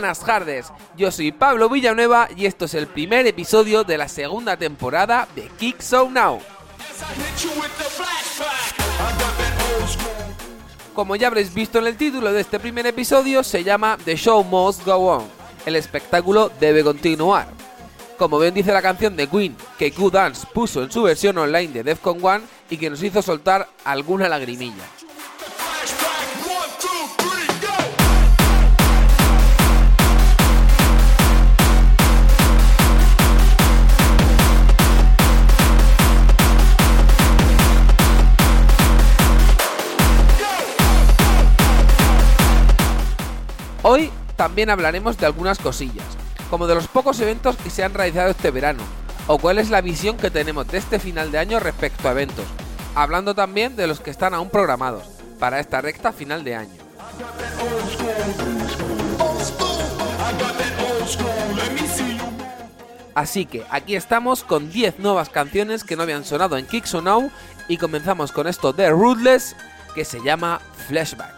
buenas tardes, yo soy Pablo Villanueva y esto es el primer episodio de la segunda temporada de Kick So Now. Como ya habréis visto en el título de este primer episodio, se llama The Show Must Go On, el espectáculo debe continuar. Como bien dice la canción de Queen, que Q-Dance puso en su versión online de Defcon 1 y que nos hizo soltar alguna lagrimilla. Hoy también hablaremos de algunas cosillas, como de los pocos eventos que se han realizado este verano, o cuál es la visión que tenemos de este final de año respecto a eventos, hablando también de los que están aún programados para esta recta final de año. Así que aquí estamos con 10 nuevas canciones que no habían sonado en Kicks Now y comenzamos con esto de Ruthless que se llama Flashback.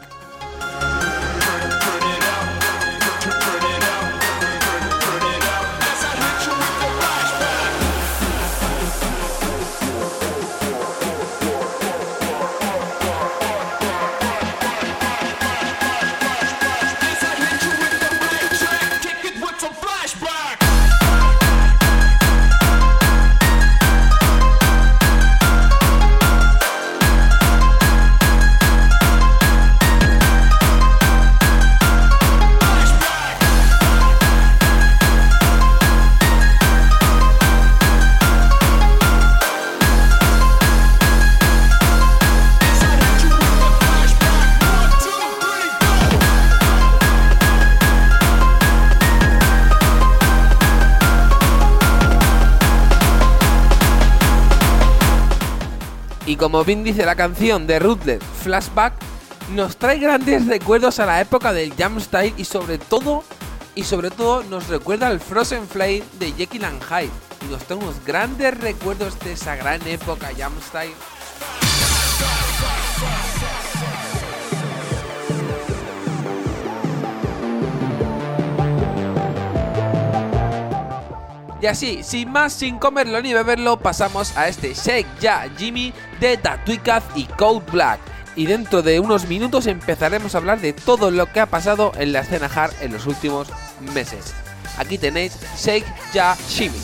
Como bien dice la canción de Ruthless Flashback, nos trae grandes recuerdos a la época del Jam Style y sobre todo, y sobre todo nos recuerda al Frozen Flame de Jekyll and Hyde. Y nos trae unos grandes recuerdos de esa gran época Jam Style. Y así, sin más, sin comerlo ni beberlo, pasamos a este Shake Ya Jimmy de Tatuicaz y Cold Black. Y dentro de unos minutos empezaremos a hablar de todo lo que ha pasado en la escena hard en los últimos meses. Aquí tenéis Shake Ya Jimmy.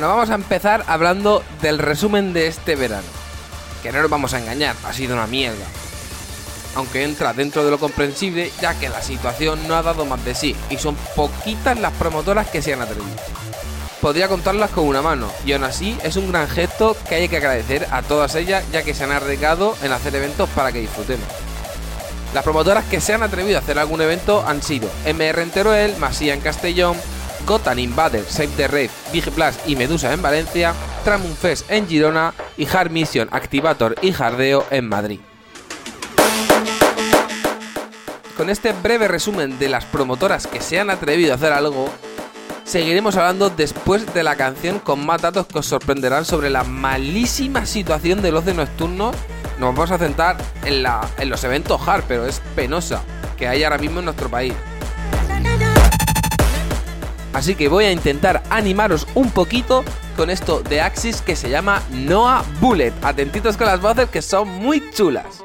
Bueno, vamos a empezar hablando del resumen de este verano. Que no nos vamos a engañar, ha sido una mierda. Aunque entra dentro de lo comprensible, ya que la situación no ha dado más de sí, y son poquitas las promotoras que se han atrevido. Podría contarlas con una mano, y aún así es un gran gesto que hay que agradecer a todas ellas, ya que se han arriesgado en hacer eventos para que disfrutemos. Las promotoras que se han atrevido a hacer algún evento han sido MR en Teruel, Masía en Castellón, Gotham Invader, Save the Rave, Big Plus y Medusa en Valencia, Tramun Fest en Girona y Hard Mission, Activator y Jardeo en Madrid. Con este breve resumen de las promotoras que se han atrevido a hacer algo, seguiremos hablando después de la canción con más datos que os sorprenderán sobre la malísima situación del ocio nocturno. Nos vamos a centrar en, la- en los eventos hard, pero es penosa que hay ahora mismo en nuestro país. Así que voy a intentar animaros un poquito con esto de Axis que se llama Noah Bullet. Atentitos con las voces que son muy chulas.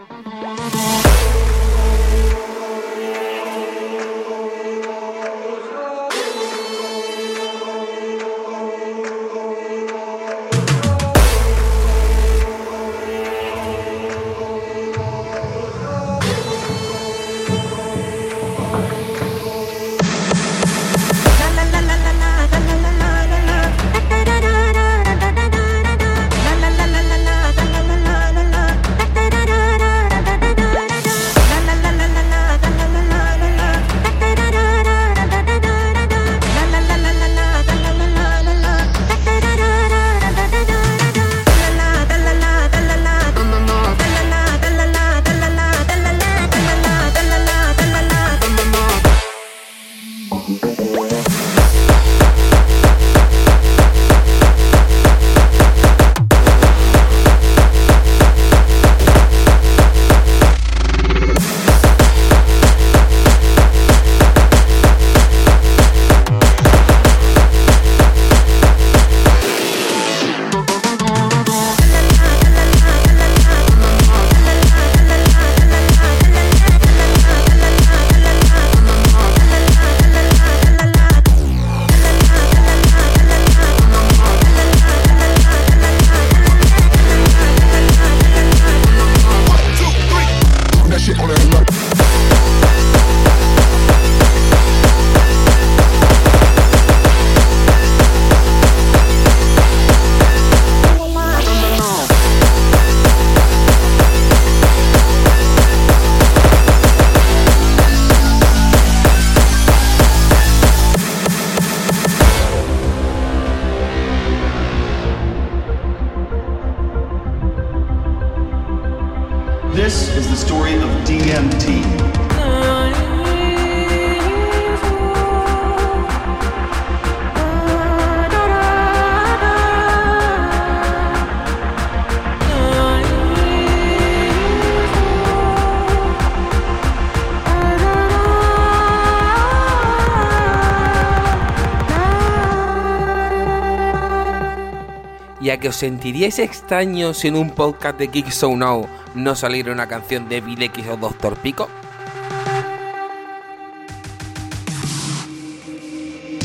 Que os sentiríais extraños si en un podcast de Geek So Now no saliera una canción de Bill X o Doctor Pico?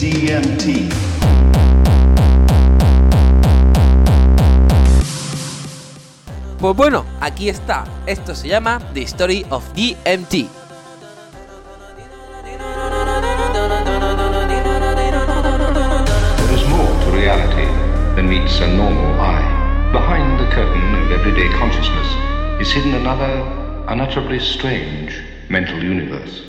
DMT. Pues bueno, aquí está. Esto se llama The Story of DMT. Than meets a normal eye. Behind the curtain of everyday consciousness is hidden another, unutterably strange mental universe.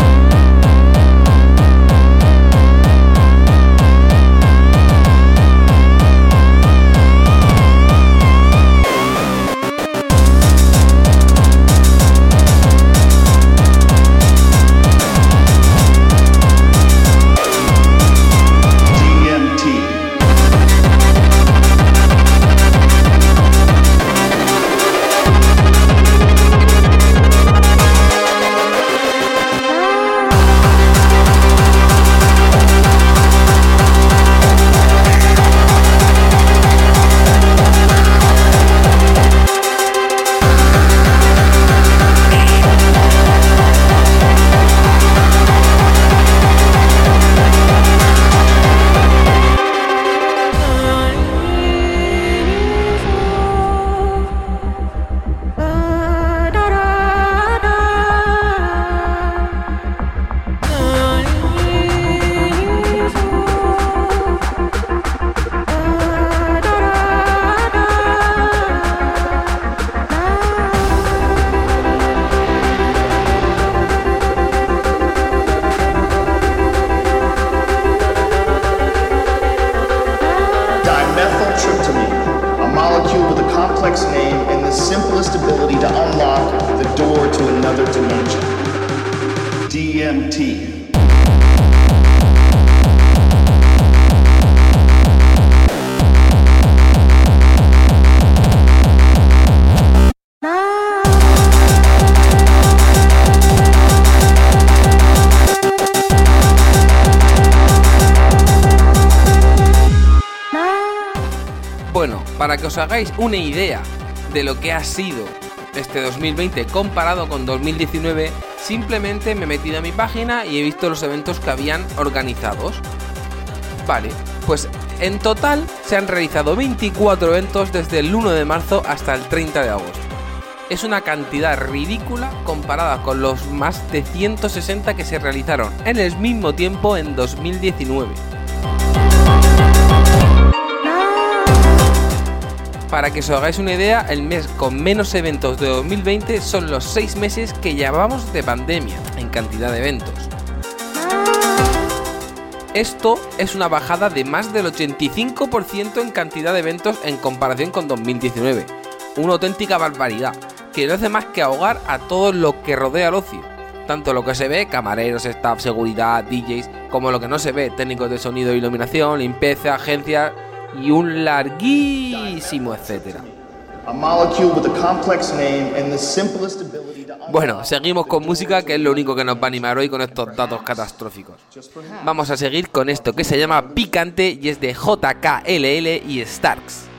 Os hagáis una idea de lo que ha sido este 2020 comparado con 2019, simplemente me he metido a mi página y he visto los eventos que habían organizados. Vale, pues en total se han realizado 24 eventos desde el 1 de marzo hasta el 30 de agosto. Es una cantidad ridícula comparada con los más de 160 que se realizaron en el mismo tiempo en 2019. Para que os hagáis una idea, el mes con menos eventos de 2020 son los 6 meses que llevamos de pandemia en cantidad de eventos. Esto es una bajada de más del 85% en cantidad de eventos en comparación con 2019. Una auténtica barbaridad, que no hace más que ahogar a todo lo que rodea al ocio. Tanto lo que se ve, camareros, staff, seguridad, DJs, como lo que no se ve, técnicos de sonido iluminación, limpieza, agencias y un larguísimo etcétera. Bueno, seguimos con música, que es lo único que nos va a animar hoy con estos datos catastróficos. Vamos a seguir con esto que se llama Picante y es de JKLL y Starks.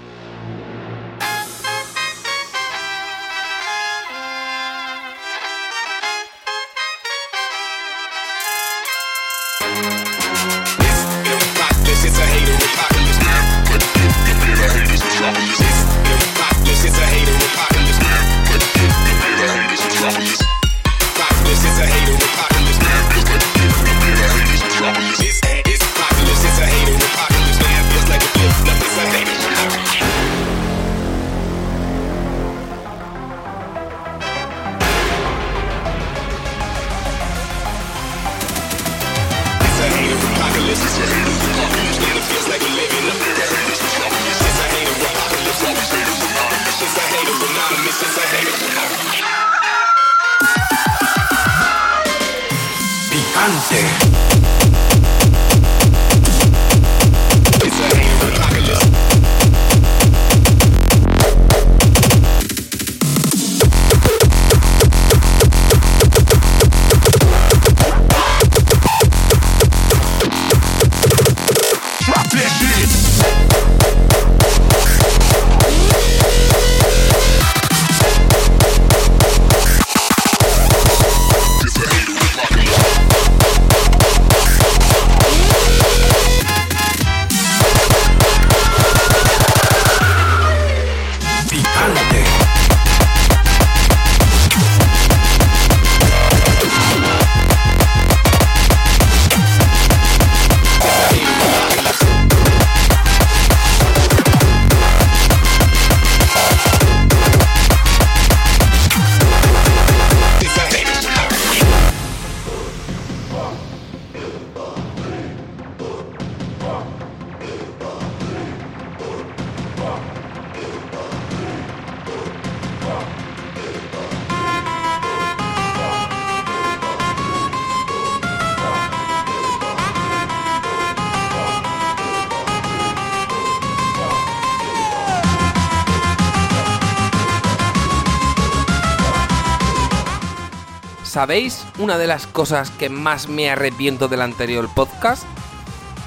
¿Sabéis una de las cosas que más me arrepiento del anterior podcast?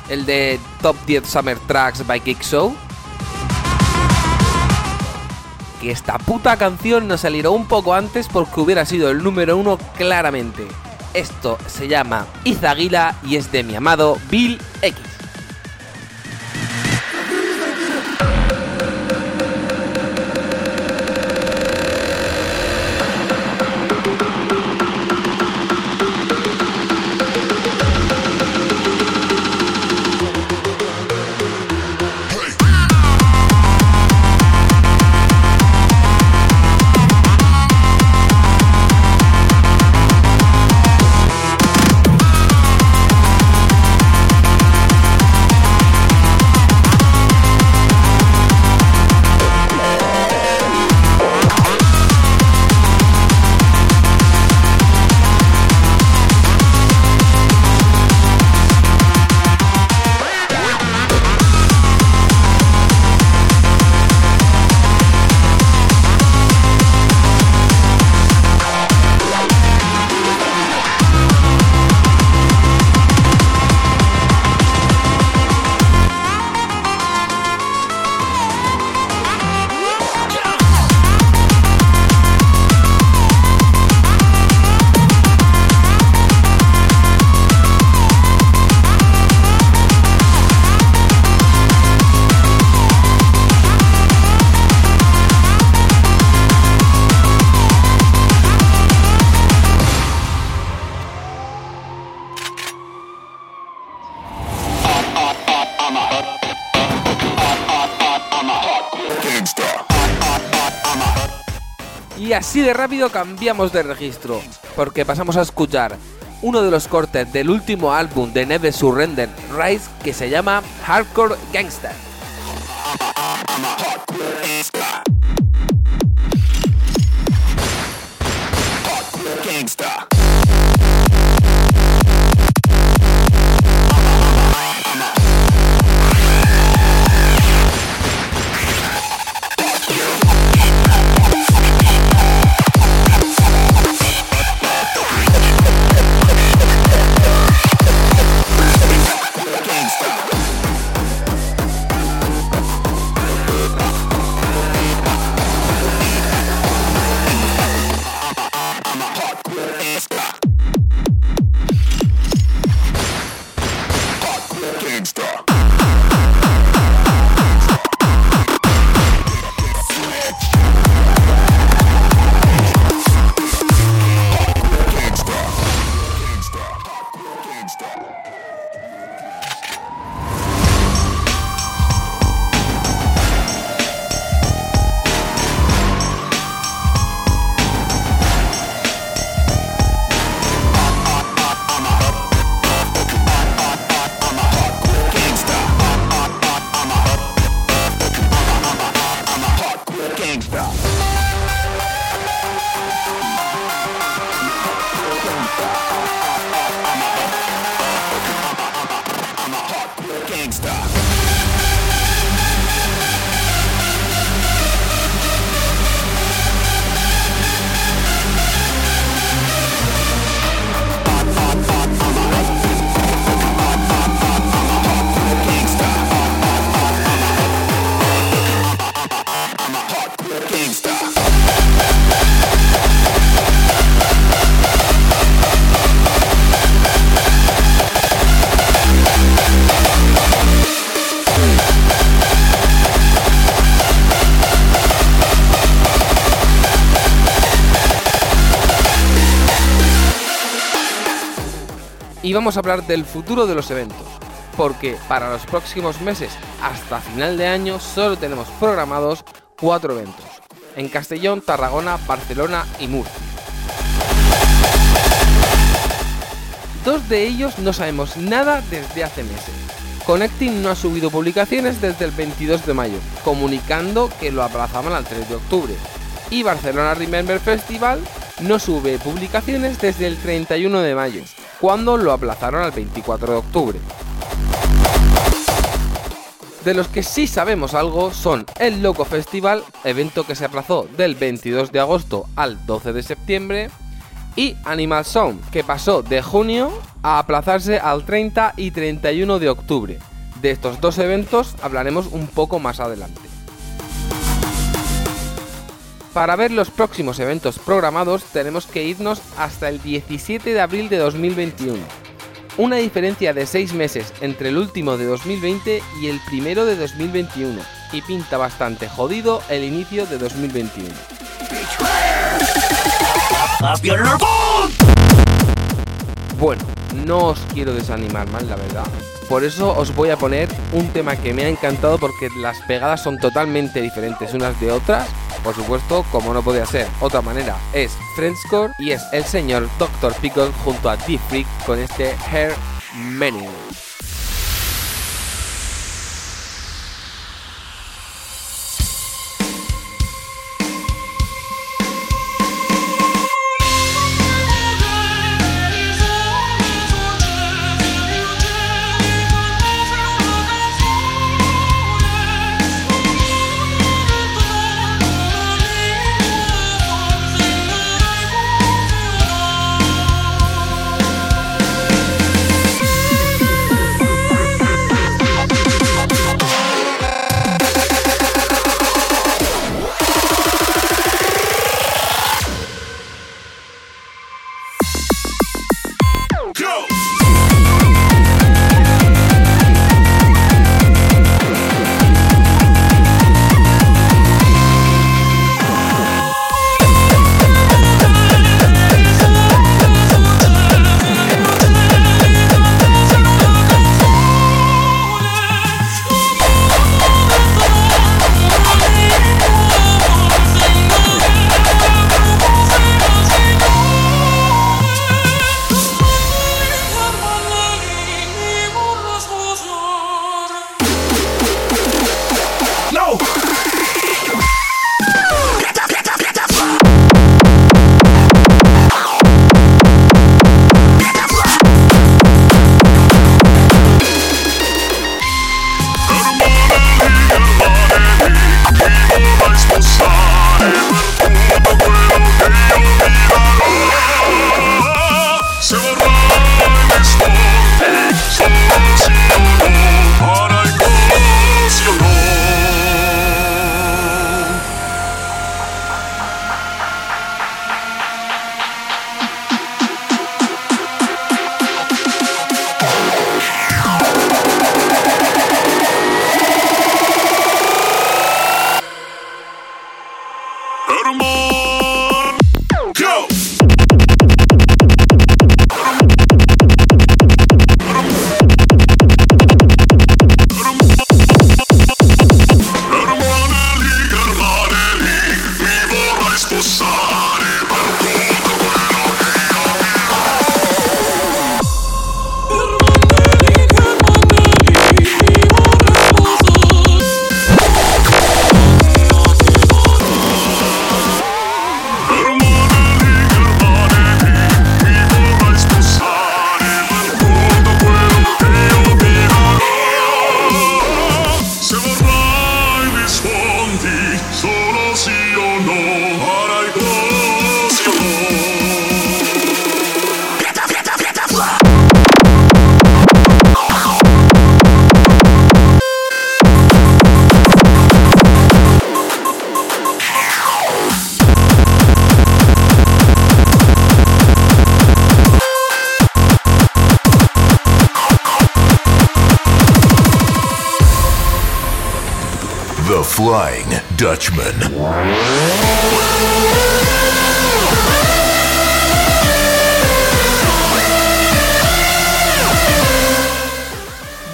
El de Top 10 Summer Tracks by Kick Show. Que esta puta canción nos salió un poco antes porque hubiera sido el número uno claramente. Esto se llama Izaguila y es de mi amado Bill X. así de rápido cambiamos de registro, porque pasamos a escuchar uno de los cortes del último álbum de Never Surrender Rise que se llama Hardcore Gangster. Y vamos a hablar del futuro de los eventos, porque para los próximos meses hasta final de año solo tenemos programados cuatro eventos, en Castellón, Tarragona, Barcelona y Murcia. Dos de ellos no sabemos nada desde hace meses. Connecting no ha subido publicaciones desde el 22 de mayo, comunicando que lo aplazaban al 3 de octubre. Y Barcelona Remember Festival no sube publicaciones desde el 31 de mayo, cuando lo aplazaron al 24 de octubre. De los que sí sabemos algo son el Loco Festival, evento que se aplazó del 22 de agosto al 12 de septiembre, y Animal Sound, que pasó de junio a aplazarse al 30 y 31 de octubre. De estos dos eventos hablaremos un poco más adelante. Para ver los próximos eventos programados tenemos que irnos hasta el 17 de abril de 2021. Una diferencia de 6 meses entre el último de 2020 y el primero de 2021. Y pinta bastante jodido el inicio de 2021. Bueno, no os quiero desanimar más, la verdad. Por eso os voy a poner un tema que me ha encantado porque las pegadas son totalmente diferentes unas de otras. Por supuesto, como no podía ser otra manera, es Friendscore y es el señor Dr. Pickle junto a Deep Freak con este Hair Menu.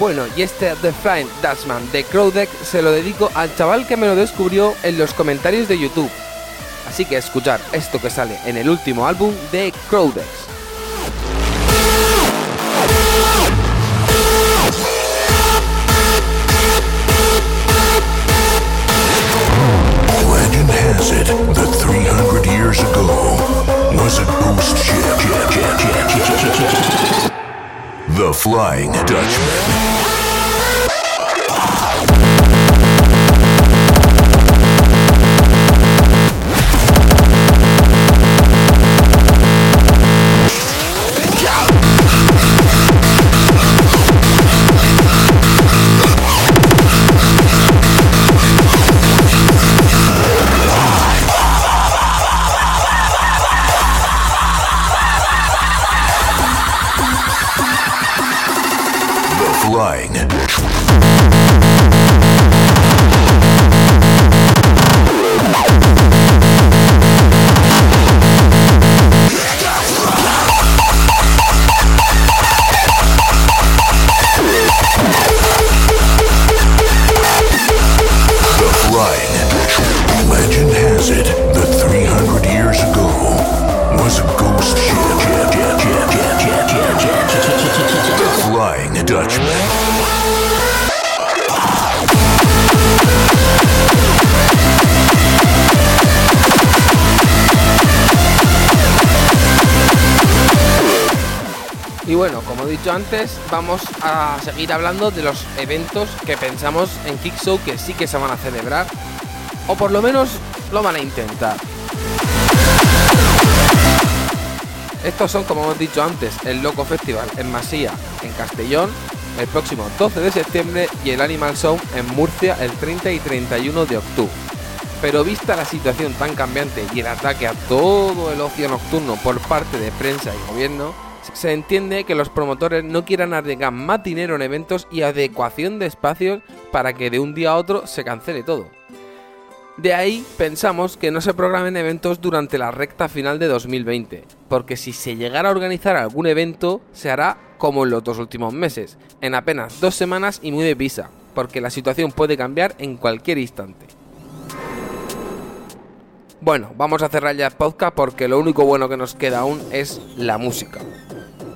Bueno, y este The Flying Dutchman de Crowdeck se lo dedico al chaval que me lo descubrió en los comentarios de YouTube. Así que escuchar esto que sale en el último álbum de Crowdex. Legend has it that 300 years ago was a ghost ship. The Flying Dutchman. The antes, vamos a seguir hablando de los eventos que pensamos en Kickshow que sí que se van a celebrar, o por lo menos lo van a intentar. Estos son, como hemos dicho antes, el Loco Festival en Masía, en Castellón, el próximo 12 de septiembre y el Animal Show en Murcia el 30 y 31 de octubre. Pero vista la situación tan cambiante y el ataque a todo el ocio nocturno por parte de prensa y gobierno, se entiende que los promotores no quieran arriesgar más dinero en eventos y adecuación de espacios para que de un día a otro se cancele todo. De ahí pensamos que no se programen eventos durante la recta final de 2020, porque si se llegara a organizar algún evento, se hará como en los dos últimos meses, en apenas dos semanas y muy deprisa, porque la situación puede cambiar en cualquier instante. Bueno, vamos a cerrar ya el podcast porque lo único bueno que nos queda aún es la música.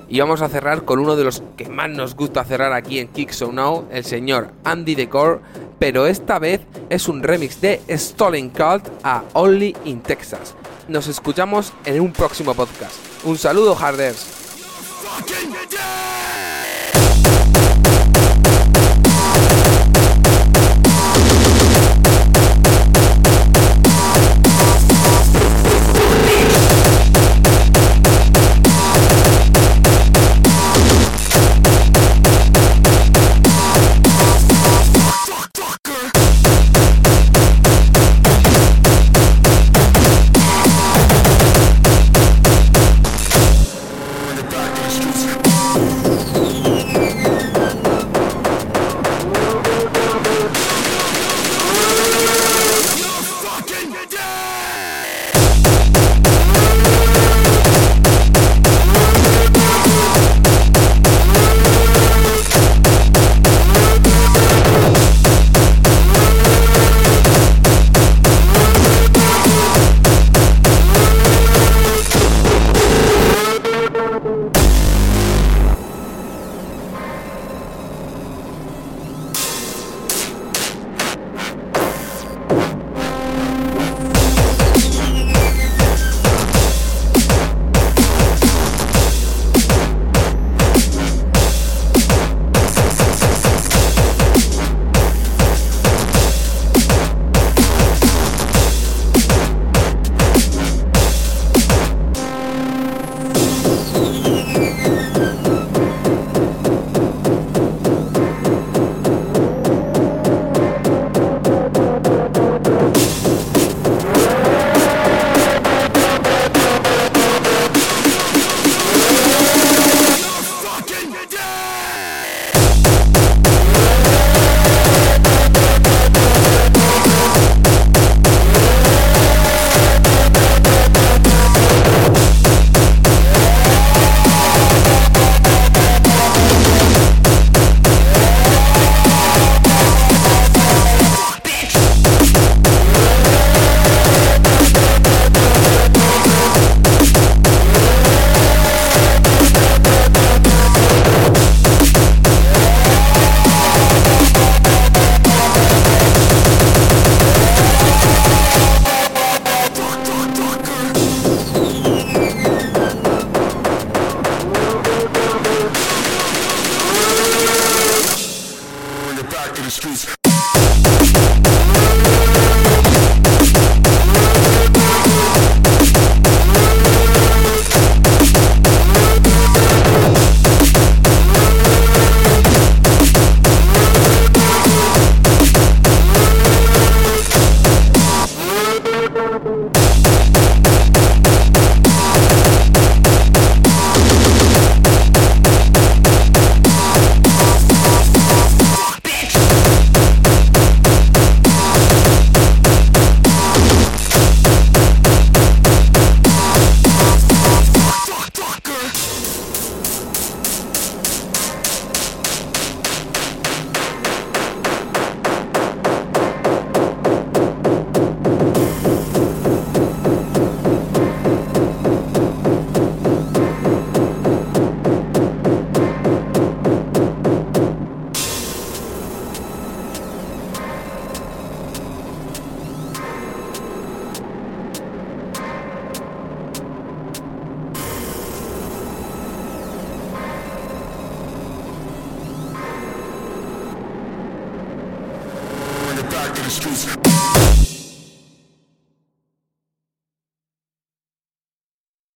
Y vamos a cerrar con uno de los que más nos gusta cerrar aquí en Kick So Now, el señor Andy Decor, pero esta vez es un remix de Stolen Cult a Only in Texas. Nos escuchamos en un próximo podcast. Un saludo, Harders.